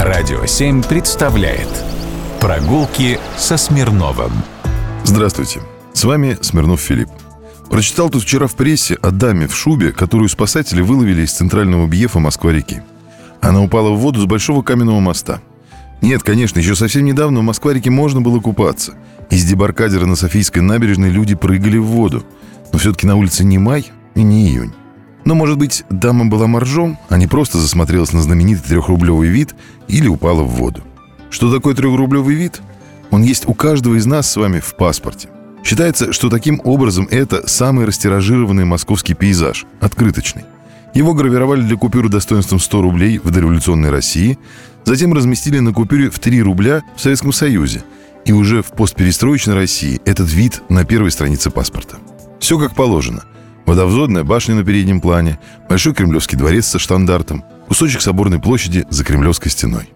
Радио 7 представляет Прогулки со Смирновым Здравствуйте, с вами Смирнов Филипп. Прочитал тут вчера в прессе о даме в шубе, которую спасатели выловили из центрального бьефа Москва-реки. Она упала в воду с большого каменного моста. Нет, конечно, еще совсем недавно в Москва-реке можно было купаться. Из дебаркадера на Софийской набережной люди прыгали в воду. Но все-таки на улице не май и не июнь. Но, может быть, дама была моржом, а не просто засмотрелась на знаменитый трехрублевый вид или упала в воду. Что такое трехрублевый вид? Он есть у каждого из нас с вами в паспорте. Считается, что таким образом это самый растиражированный московский пейзаж, открыточный. Его гравировали для купюры достоинством 100 рублей в дореволюционной России, затем разместили на купюре в 3 рубля в Советском Союзе, и уже в постперестроечной России этот вид на первой странице паспорта. Все как положено – Водовзодная башня на переднем плане, Большой Кремлевский дворец со штандартом, кусочек соборной площади за Кремлевской стеной.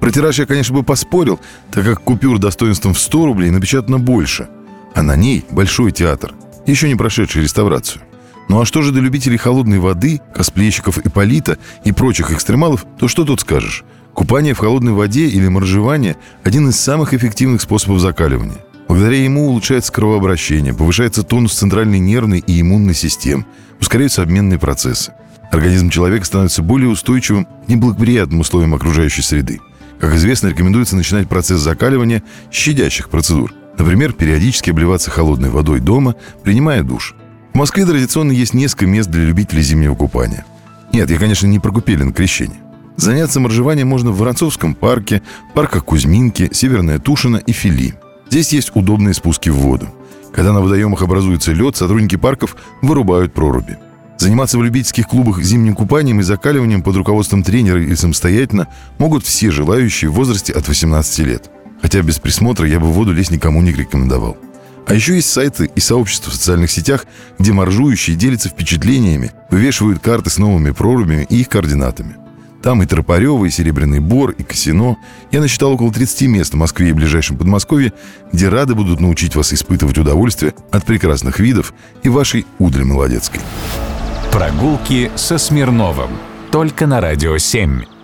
Про тираж я, конечно, бы поспорил, так как купюр достоинством в 100 рублей напечатано больше, а на ней Большой театр, еще не прошедший реставрацию. Ну а что же до любителей холодной воды, косплейщиков Ипполита и прочих экстремалов, то что тут скажешь? Купание в холодной воде или моржевание – один из самых эффективных способов закаливания. Благодаря ему улучшается кровообращение, повышается тонус центральной нервной и иммунной систем, ускоряются обменные процессы. Организм человека становится более устойчивым к неблагоприятным условиям окружающей среды. Как известно, рекомендуется начинать процесс закаливания с щадящих процедур. Например, периодически обливаться холодной водой дома, принимая душ. В Москве традиционно есть несколько мест для любителей зимнего купания. Нет, я, конечно, не про купели крещение. Заняться моржеванием можно в Воронцовском парке, парках Кузьминки, Северная Тушина и Фили – Здесь есть удобные спуски в воду. Когда на водоемах образуется лед, сотрудники парков вырубают проруби. Заниматься в любительских клубах зимним купанием и закаливанием под руководством тренера или самостоятельно могут все желающие в возрасте от 18 лет. Хотя без присмотра я бы в воду лезть никому не рекомендовал. А еще есть сайты и сообщества в социальных сетях, где моржующие делятся впечатлениями, вывешивают карты с новыми прорубями и их координатами – там и Тропарева, и Серебряный Бор, и Касино. Я насчитал около 30 мест в Москве и ближайшем Подмосковье, где рады будут научить вас испытывать удовольствие от прекрасных видов и вашей удры молодецкой. Прогулки со Смирновым. Только на «Радио 7».